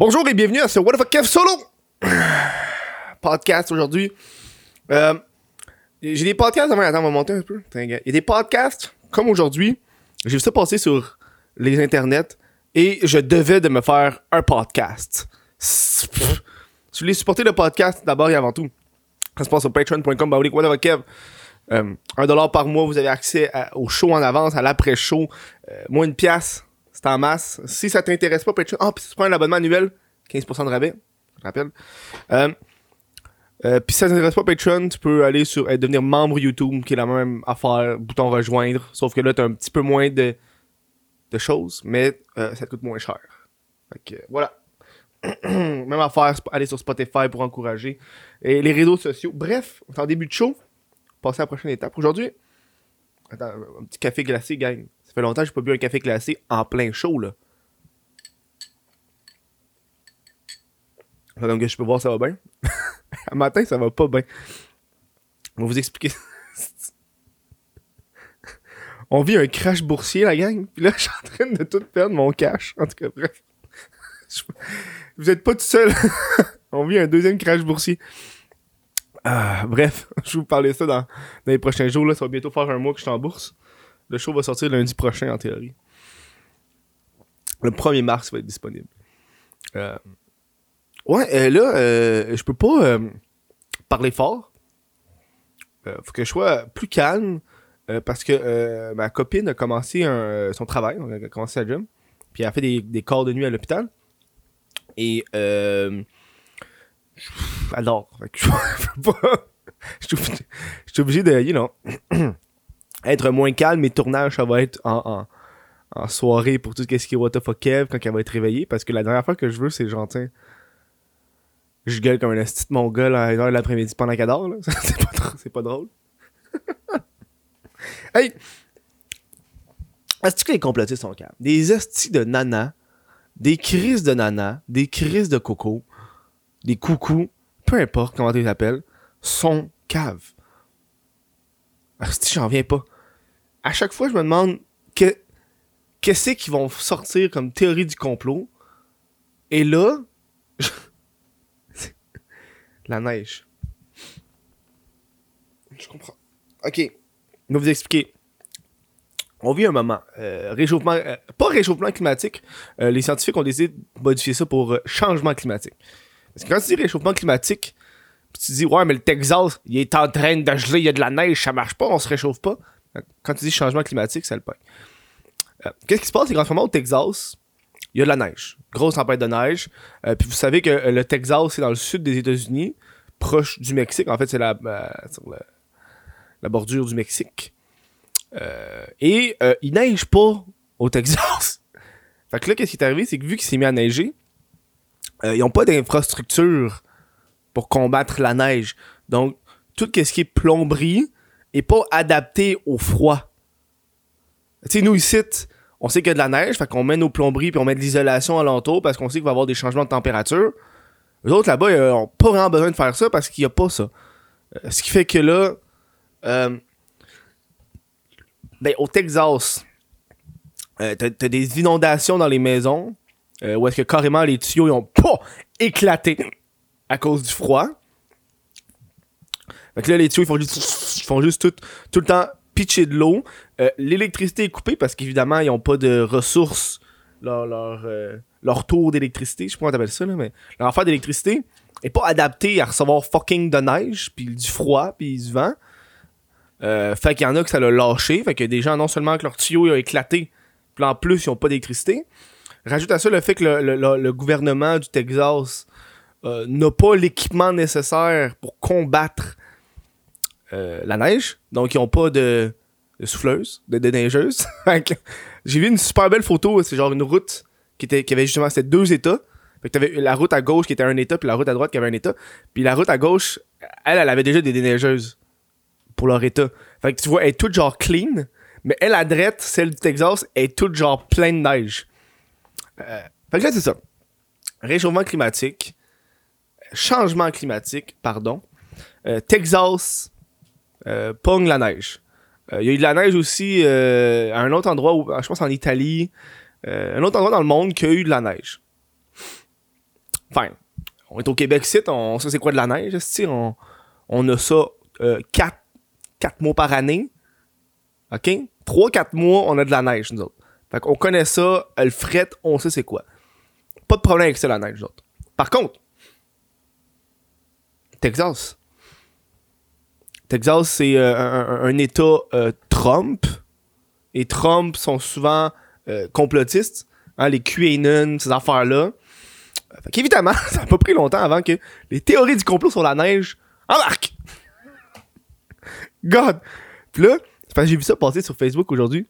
Bonjour et bienvenue à ce What the fuck Kev Solo podcast aujourd'hui. Euh, j'ai des podcasts avant, attends, on va monter un peu. Il y a des podcasts comme aujourd'hui. J'ai vu ça passer sur les internets et je devais de me faire un podcast. Si vous voulez supporter le podcast d'abord et avant tout, ça se passe sur patreon.com, bah. Euh, un dollar par mois, vous avez accès au show en avance, à l'après-show. Euh, moins une pièce, c'est en masse. Si ça t'intéresse pas, Patreon. Ah, puis si tu prends un abonnement annuel, 15% de rabais. Je rappelle. Euh, euh, puis si ça t'intéresse pas Patreon, tu peux aller sur devenir membre YouTube, qui est la même affaire, bouton rejoindre. Sauf que là, t'as un petit peu moins de, de choses, mais ça te coûte moins cher. Fait que voilà. même affaire, aller sur Spotify pour encourager. Et les réseaux sociaux. Bref, on est en début de show passer à la prochaine étape. Aujourd'hui, attends, un petit café glacé, gang. Longtemps que j'ai pas bu un café glacé en plein chaud, là. Donc, je peux voir, ça va bien. Un matin, ça va pas bien. On va vous expliquer. On vit un crash boursier, la gang. Puis là, je suis en train de tout perdre mon cash. En tout cas, bref. Vous êtes pas tout seul. On vit un deuxième crash boursier. Ah, bref, je vais vous parler ça dans, les prochains jours. Là. Ça va bientôt faire un mois que je suis en bourse. Le show va sortir lundi prochain, en théorie. Le 1er mars, il va être disponible. Euh, ouais, euh, là, euh, je peux pas parler fort. faut que je sois plus calme parce que ma copine a commencé son travail. Elle a commencé sa job. Puis elle a fait des, des corps de nuit à l'hôpital. Et alors, je suis obligé de, you know, être moins calme. Mes tournages, ça va être en, soirée pour tout ce qui est What the Kev quand elle va être réveillée. Parce que la dernière fois que je veux, c'est genre, je gueule comme un esti de mon gars à 1h de l'après-midi pendant qu'elle dort. C'est pas, pas drôle. hey! Est-ce que les complotistes sont calmes? Des estis de nana, des crises de nana, des crises de coco, des coucous, peu importe comment tu les appelles, sont caves. Si j'en viens pas. À chaque fois, je me demande que, qu'est-ce qu'ils vont sortir comme théorie du complot. Et là, la neige. Je comprends. Ok. Je vais vous expliquer. On vit un moment. Euh, réchauffement. Euh, pas réchauffement climatique. Euh, les scientifiques ont décidé de modifier ça pour changement climatique. Parce que quand tu dis réchauffement climatique, tu dis, ouais, mais le Texas, il est en train de geler, il y a de la neige, ça marche pas, on se réchauffe pas. Quand tu dis changement climatique, ça le paye. Euh, qu'est-ce qui se passe, c'est qu'en ce moment, au Texas, il y a de la neige. Grosse tempête de neige. Euh, puis vous savez que euh, le Texas, c'est dans le sud des États-Unis, proche du Mexique. En fait, c'est la, sur la bordure du Mexique. et il neige pas au Texas. fait que là, qu'est-ce qui est arrivé, c'est que vu qu'il s'est mis à neiger, ils n'ont pas d'infrastructure pour combattre la neige. Donc, tout ce qui est plomberie est pas adapté au froid. Tu sais, nous ici, on sait qu'il y a de la neige, fait qu'on met nos plomberies puis on met de l'isolation alentour parce qu'on sait qu'il va y avoir des changements de température. Les autres là-bas, ils ont pas vraiment besoin de faire ça parce qu'il n'y a pas ça. Euh, ce qui fait que là, euh, ben, au Texas, euh, t'as, des inondations dans les maisons où est-ce que carrément les tuyaux ils ont pas éclaté à cause du froid. Fait que là, les tuyaux, ils font juste, font juste tout, le temps pitcher de l'eau. Euh, l'électricité est coupée parce qu'évidemment, ils n'ont pas de ressources. Leur, leur, euh, tour d'électricité, je sais pas comment t'appelles ça, là, mais leur affaire d'électricité est pas adapté à recevoir fucking de neige, puis du froid, puis du vent. Euh, fait qu'il y en a que ça l'a lâché. Fait que des gens, non seulement que leur tuyau a éclaté, puis en plus, ils ont pas d'électricité. Rajoute à ça le fait que le gouvernement du Texas euh, n'a pas l'équipement nécessaire pour combattre euh, la neige. Donc, ils n'ont pas de, souffleuse, de, neigeuse. J'ai vu une super belle photo. C'est genre une route qui, était, qui avait justement ces deux états. Fait que la route à gauche qui était un état, puis la route à droite qui avait un état. Puis la route à gauche, elle, elle avait déjà des déneigeuses pour leur état. Fait que tu vois, elle est toute genre clean, mais elle, à droite, celle du Texas, est toute genre pleine de neige. Euh, fait que là, c'est ça. Réchauffement climatique changement climatique, pardon, euh, Texas euh, la neige. Euh, il y a eu de la neige aussi à un autre endroit, où, je pense en Italie, un autre endroit dans le monde qui a eu de la neige. Enfin, on est au Québec site, on sait c'est quoi de la neige, on, on a ça 4 euh, quatre, mois par année. OK? 3-4 mois, on a de la neige, nous autres. Fait qu'on connaît ça, le fret, on sait c'est quoi. Pas de problème avec ça, la neige, nous autres. Par contre, Texas. Texas, c'est euh, un, État euh, Trump. Et Trump sont souvent complotistes. Hein, les QAnon, ces affaires-là. Fait qu'évidemment, ça n'a pas pris longtemps avant que les théories du complot sur la neige embarquent. God! Puis là, j'ai vu ça passer sur Facebook aujourd'hui.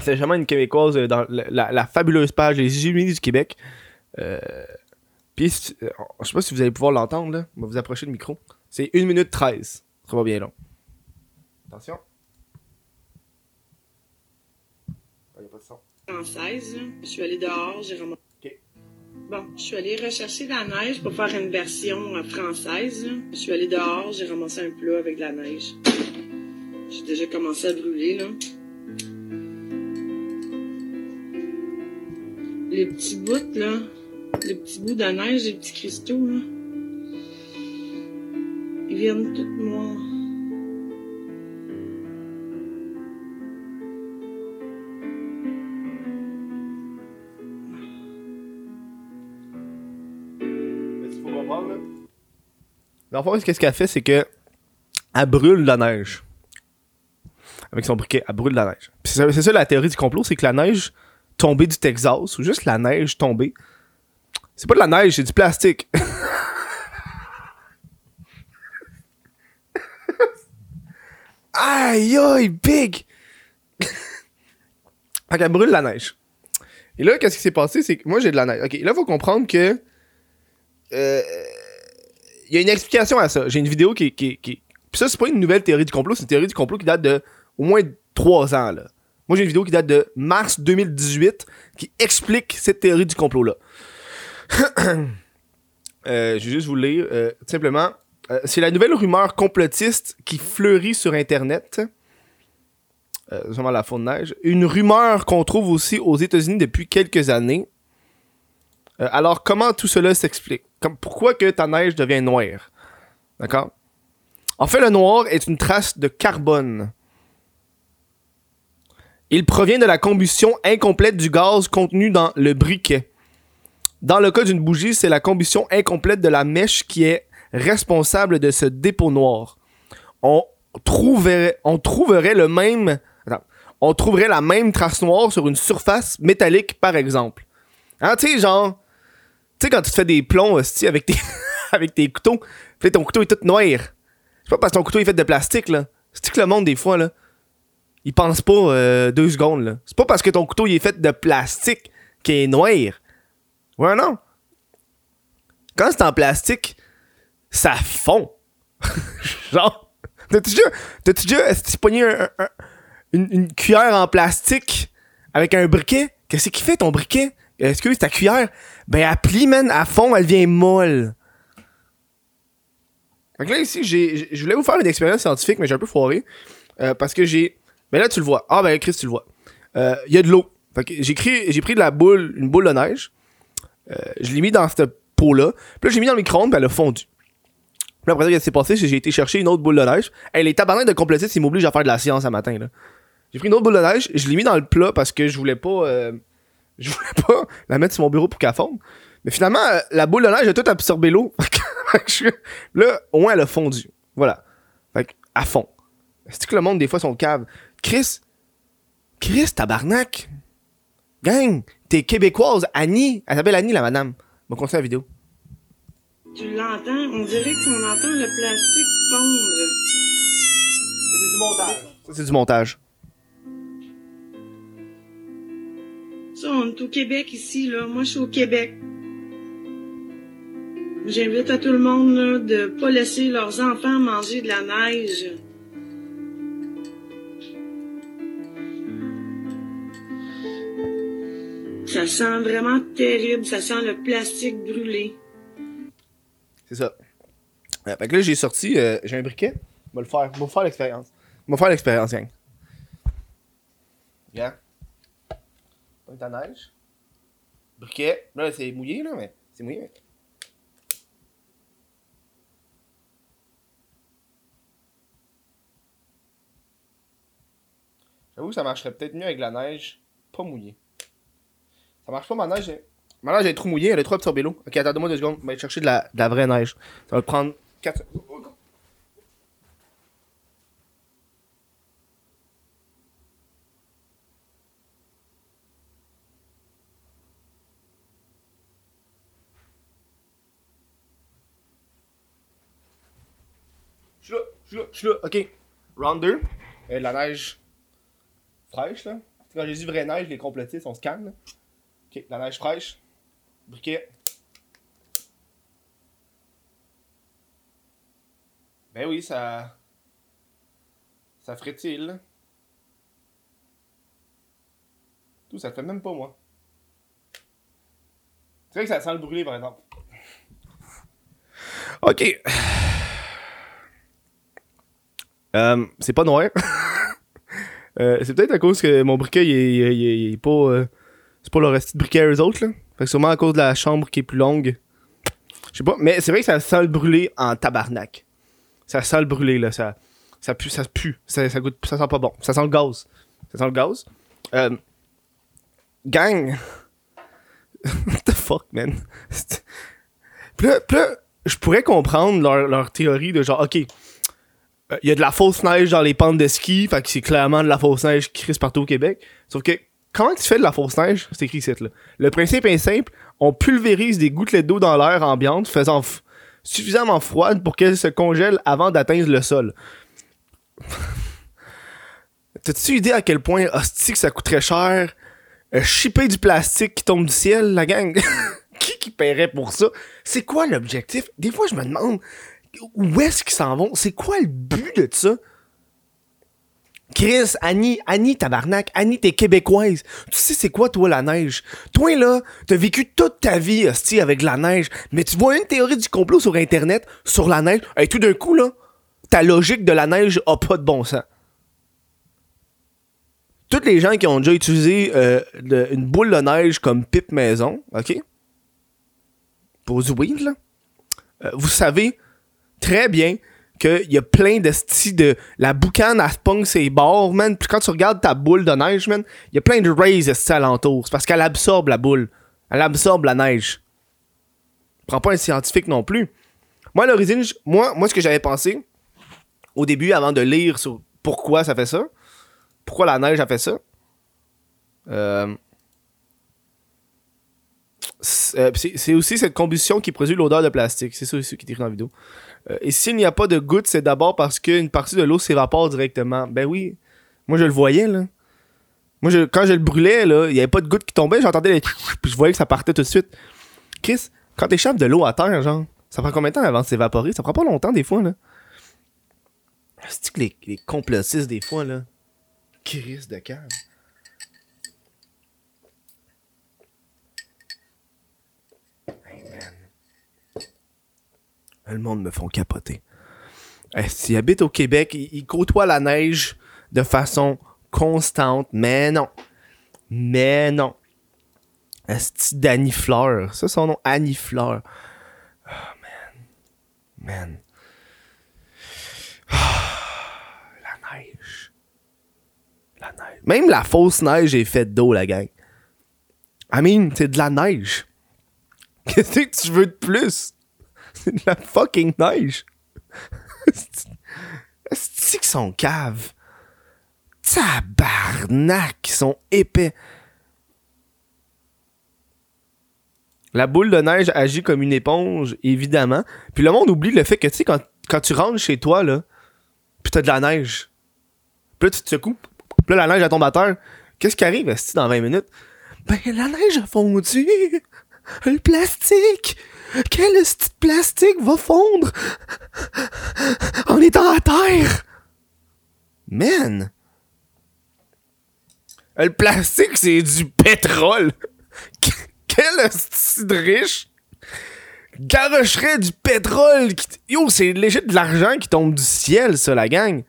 C'est jamais une Québécoise euh, dans la, fabuleuse page des Illuminés du Québec. Euh, puis, euh, je sais pas si vous allez pouvoir l'entendre, là. On va vous approcher le micro. C'est 1 minute 13. Ça va bien long. Attention. Il n'y a pas de son. Je suis allé dehors, j'ai ramassé. Bon, je suis allée rechercher de la neige pour faire une version euh, française. Je suis allée dehors, j'ai ramassé un plat avec de la neige. J'ai déjà commencé à brûler, là. Les petits bouts, là. Les petits bouts de neige, les petits cristaux, là. Ils viennent tout noirs. Dans le fond, qu'est-ce qu'elle fait, c'est que elle brûle la neige. Avec son briquet, elle brûle la neige. C'est ça, la théorie du complot, c'est que la neige tombée du Texas, ou juste la neige tombée, c'est pas de la neige, c'est du plastique. aïe aïe, big! fait qu'elle brûle la neige. Et là, qu'est-ce qui s'est passé? C'est que moi, j'ai de la neige. Ok, là, faut comprendre que. Euh, il y a une explication à ça. J'ai une vidéo qui. qui, qui... Puis ça, c'est pas une nouvelle théorie du complot, c'est une théorie du complot qui date de au moins 3 ans. Là. Moi, j'ai une vidéo qui date de mars 2018 qui explique cette théorie du complot-là. euh, je vais juste vous lire. Euh, simplement, euh, c'est la nouvelle rumeur complotiste qui fleurit sur Internet. Euh, la faune neige. Une rumeur qu'on trouve aussi aux États-Unis depuis quelques années. Alors, comment tout cela s'explique? pourquoi que ta neige devient noire? D'accord? En fait, le noir est une trace de carbone. Il provient de la combustion incomplète du gaz contenu dans le briquet. Dans le cas d'une bougie, c'est la combustion incomplète de la mèche qui est responsable de ce dépôt noir. On trouverait, le même, on trouverait la même trace noire sur une surface métallique, par exemple. Hein, tu sais, genre, tu sais, quand tu te fais des plombs aussi avec tes, avec tes couteaux, puis ton couteau est tout noir. C'est pas parce que ton couteau est fait de plastique, là. C'est que le monde, des fois, là, il pense pas euh, deux secondes, là. C'est pas parce que ton couteau est fait de plastique qu'il est noir. Ouais, non. Quand c'est en plastique, ça fond. Genre, t'as-tu déjà, t'as-tu déjà pogné une, une cuillère en plastique avec un briquet? Qu'est-ce qu'il fait ton briquet? excuse, ta cuillère, ben, elle plie, man, à fond, elle devient molle. Donc là, ici, j'ai, je voulais vous faire une expérience scientifique, mais j'ai un peu foiré. Euh, parce que j'ai. Mais là, tu le vois. Ah, ben, Chris, tu le vois. Euh, il y a de l'eau. Fait que j'ai, j'ai pris de la boule, une boule de neige. Euh, je l'ai mis dans cette peau-là. Puis là, j'ai mis dans le micro-ondes, puis elle a fondu. Puis après, qu'est-ce qui s'est passé? J'ai été chercher une autre boule de neige. Elle est tabarnak de complétistes, il m'oblige à faire de la science un matin, là. J'ai pris une autre boule de neige, je l'ai mis dans le plat parce que je voulais pas je voulais pas la mettre sur mon bureau pour qu'elle fonde. Mais finalement, euh, la boule de neige a tout absorbé l'eau. là, au moins, elle a fondu. Voilà. Fait à fond. C'est que le monde, des fois, son cave. Chris, Chris, tabarnak. Gang, t'es québécoise. Annie, elle s'appelle Annie, la madame. On va continuer la vidéo. Tu l'entends? On dirait qu'on entend le plastique fondre. C'est du montage. Ça, c'est du montage. on est au Québec ici, là. Moi, je suis au Québec. J'invite à tout le monde là, de pas laisser leurs enfants manger de la neige. Ça sent vraiment terrible. Ça sent le plastique brûlé. C'est ça. Euh, fait que là, j'ai sorti, euh, j'ai un briquet. Je vais le faire. Je vais faire l'expérience. Je vais faire l'expérience, gang. Regarde. Pointe à neige. Briquet. Là, c'est mouillé, là, mais c'est mouillé. J'avoue que ça marcherait peut-être mieux avec la neige pas mouillée. Marche pas ma neige. Ma neige est trop mouillée, elle est trop absorbée l'eau. Ok, attends-moi deux secondes. On va aller chercher de la, vraie neige. Ça va prendre 4 Je suis là, je suis là, je suis là. Ok. Round 2. Euh, la neige fraîche, là. Quand j'ai dit vraie neige, les complotistes, on se calme. Ok, la neige fraîche. Briquet. Ben oui, ça. Ça ferait-il, là. Tout, ça fait même pas moi. C'est vrai que ça sent le brûler, par exemple. Ok. Euh, c'est pas noir. euh, c'est peut-être à cause que mon briquet, il est, il il pas. euh, c'est pas le reste de briquet eux autres, là. Fait que sûrement à cause de la chambre qui est plus longue. Je sais pas, mais c'est vrai que ça sent le brûler en tabarnak. Ça sent le brûler, là. Ça, ça pue, ça pue. Ça, ça goûte, ça sent pas bon. Ça sent le gaz. Ça sent le gaz. Euh, gang. What the fuck, man? Puis là, je pourrais comprendre leur, leur théorie de genre, ok, euh, il y a de la fausse neige dans les pentes de ski, fait que c'est clairement de la fausse neige qui crisse partout au Québec. Sauf que, comment tu fais de la fausse neige? C'est écrit ici, là. Le principe est simple, on pulvérise des gouttelettes d'eau dans l'air ambiante, faisant suffisamment froide pour qu'elles se congèlent avant d'atteindre le sol. T'as-tu idée à quel point, hostie, que ça coûterait cher euh, shipper du plastique qui tombe du ciel, la gang? qui qui paierait pour ça? C'est quoi l'objectif? Des fois, je me demande, où est-ce qu'ils s'en vont? C'est quoi le but de ça? Chris, Annie, Annie, tabarnak, Annie, t'es québécoise. Tu sais c'est quoi, toi, la neige? Toi, là, t'as vécu toute ta vie, hostie, avec la neige, mais tu vois une théorie du complot sur Internet, sur la neige, et tout d'un coup, là, ta logique de la neige a pas de bon sens. Toutes les gens qui ont déjà utilisé euh, une boule de neige comme pipe maison, ok? Pour du weed, là, euh, vous savez très bien qu'il y a plein de styles de. La boucane, elle se ses bords, man. Puis quand tu regardes ta boule de neige, man, il y a plein de rays esti, alentour. C'est parce qu'elle absorbe la boule. Elle absorbe la neige. Prends pas un scientifique non plus. Moi, à l'origine, moi, ce que j'avais pensé, au début, avant de lire sur pourquoi ça fait ça, pourquoi la neige a fait ça, euh, euh, c'est aussi cette combustion qui produit l'odeur de plastique. C'est ça aussi qui est écrit dans la vidéo. Euh, et s'il n'y a pas de goutte, c'est d'abord parce qu'une partie de l'eau s'évapore directement. Ben oui. Moi, je le voyais, là. Moi, je- quand je le brûlais, là, il n'y avait pas de goutte qui tombait, j'entendais les... Puis je voyais que ça partait tout de suite. Chris, quand t'échappes de l'eau à terre, genre, ça prend combien de temps avant de s'évaporer? Ça prend pas longtemps, des fois, là. C'est que les, complotistes, des fois, là? Chris de cave. Le monde me font capoter. Eh, S'ils habitent au Québec, ils, côtoient la neige de façon constante. Mais non. Mais non. Esti d'Annie Fleur. Ça, son nom, Annie Fleur. Oh, man. Man. Ah, la neige. La neige. Même la fausse neige est faite d'eau, la gang. I mean, c'est de la neige. Qu'est-ce que tu veux de plus? C'est de la fucking neige. Est-ce qu'ils sont caves? Tabarnak, ils sont épais. La boule de neige agit comme une éponge, évidemment. Puis le monde oublie le fait que, tu sais, quand, quand tu rentres chez toi, là, pis t'as de la neige. Puis là, tu te secoues. Puis là, la neige, elle tombe à terre. Qu'est-ce qui arrive, esti, dans 20 minutes? Ben, la neige a fondu. Le plastique. Quel de plastique va fondre? En étant à terre? Man. Le plastique, c'est du pétrole. Quel esti de riche garocherait du pétrole. qui Yo, c'est léger de l'argent qui tombe du ciel, ça, la gang.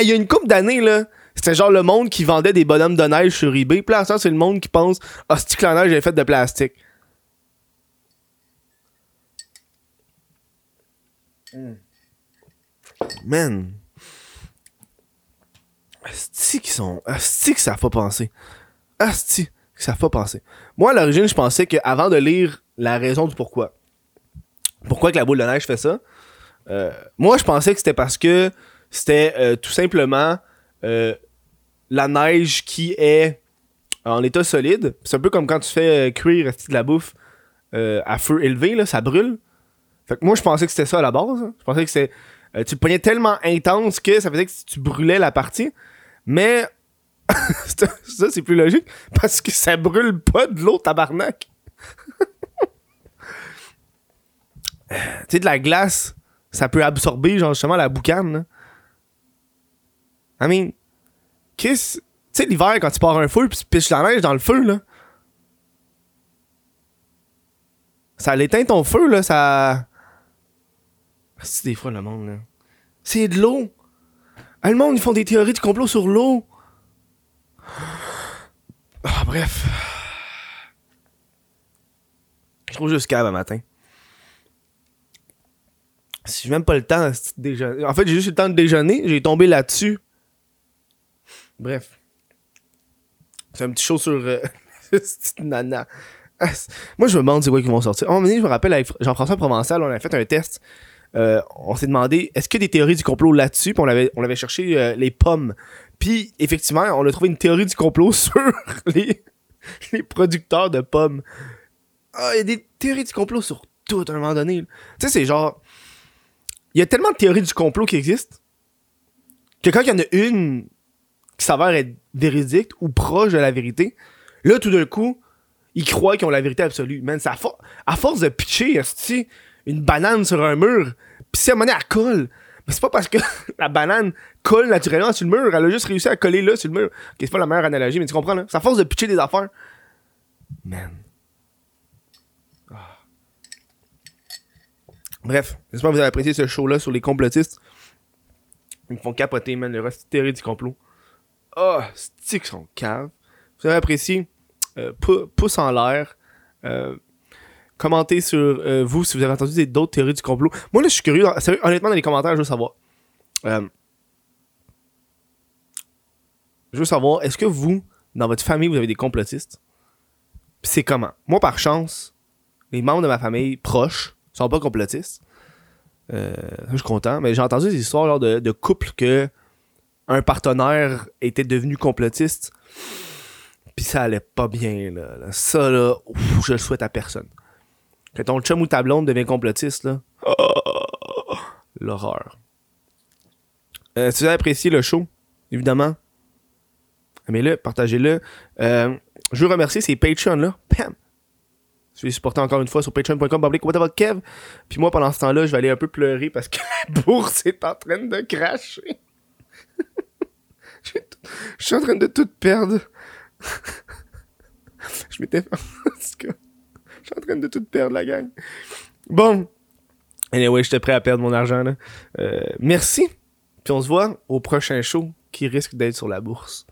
Il y a une couple d'années, là, c'était genre le monde qui vendait des bonhommes de neige sur eBay. Puis c'est le monde qui pense Ah, c'est que la neige est faite de plastique. Man. Asti qui sont. Asti que ça fait penser. Asti que ça fait penser. Moi, à l'origine, je pensais qu'avant de lire la raison du pourquoi, pourquoi que la boule de neige fait ça, euh, moi, je pensais que c'était parce que c'était euh, tout simplement euh, la neige qui est en état solide. C'est un peu comme quand tu fais cuire de la bouffe à feu élevé, là, ça brûle. Fait que moi, je pensais que c'était ça à la base. Hein. Je pensais que c'était. tu le prenais tellement intense que ça faisait que tu brûlais la partie. Mais ça, c'est plus logique parce que ça brûle pas de l'eau, tabarnak. tu sais, de la glace, ça peut absorber, genre, justement, la boucane. Là. I mean, qu'est-ce. Tu sais, l'hiver, quand tu pars un feu puis tu piches la neige dans le feu, là. Ça l'éteint ton feu, là, ça. C'est des fois le monde, là. C'est de l'eau. Ah, le monde, ils font des théories du complot sur l'eau. Ah, bref. Je trouve juste calme matin. Si j'ai même pas le temps de déjeuner. En fait, j'ai juste le temps de déjeuner, j'ai tombé là-dessus. Bref. C'est un petit show sur euh, nana. Moi, je me demande c'est quoi qui vont sortir. À un je me rappelle avec Jean-François Provençal, on a fait un test. Euh, on s'est demandé est-ce qu'il y a des théories du complot là-dessus? Puis on avait cherché euh, les pommes. Puis effectivement on a trouvé une théorie du complot sur les les producteurs de pommes. Ah il y a des théories du complot sur tout à un moment donné. Tu sais c'est genre il y a tellement de théories du complot qui existent que quand il y en a une qui s'avère être véridique ou proche de la vérité, là, tout d'un coup, ils croient qu'ils ont la vérité absolue. Man, ça à force de pitcher une banane sur un mur, pis si à un elle colle. Mais c'est pas parce que la banane colle naturellement sur le mur, elle a juste réussi à coller là sur le mur. c'est pas la meilleure analogie, mais tu comprends, là? À force de pitcher des affaires. Man. Bref, j'espère que vous avez apprécié ce show-là sur les complotistes. Ils me font capoter, man, le reste théorie du complot. Oh, stick son cave. Vous avez apprécié, euh, pouce en l'air. Euh, commentez sur euh, vous si vous avez entendu d'autres théories du complot. Moi, là, je suis curieux. honnêtement, dans les commentaires, je veux savoir. je veux savoir, est-ce que vous, dans votre famille, vous avez des complotistes? c'est comment? Moi, par chance, les membres de ma famille proches sont pas complotistes. Euh, je suis content. Mais j'ai entendu des histoires de, de couples que un partenaire était devenu complotiste. Puis ça allait pas bien, là. Ça, là, je le souhaite à personne. Quand ton chum ou ta blonde devient complotiste, là. L'horreur. Euh, si vous avez apprécié le show, évidemment, aimez-le, partagez-le. Euh, je veux remercier ces Patreons-là. Pam! Je vais supporter encore une fois sur patreon.com Kev? Puis moi, pendant ce temps-là, je vais aller un peu pleurer parce que la bourse est en train de cracher. je suis en train de tout perdre. je m'étais fait... je suis en train de tout perdre, la gang. Bon. Anyway, j'étais prêt à perdre mon argent, là. Euh, merci. Puis on se voit au prochain show qui risque d'être sur la bourse.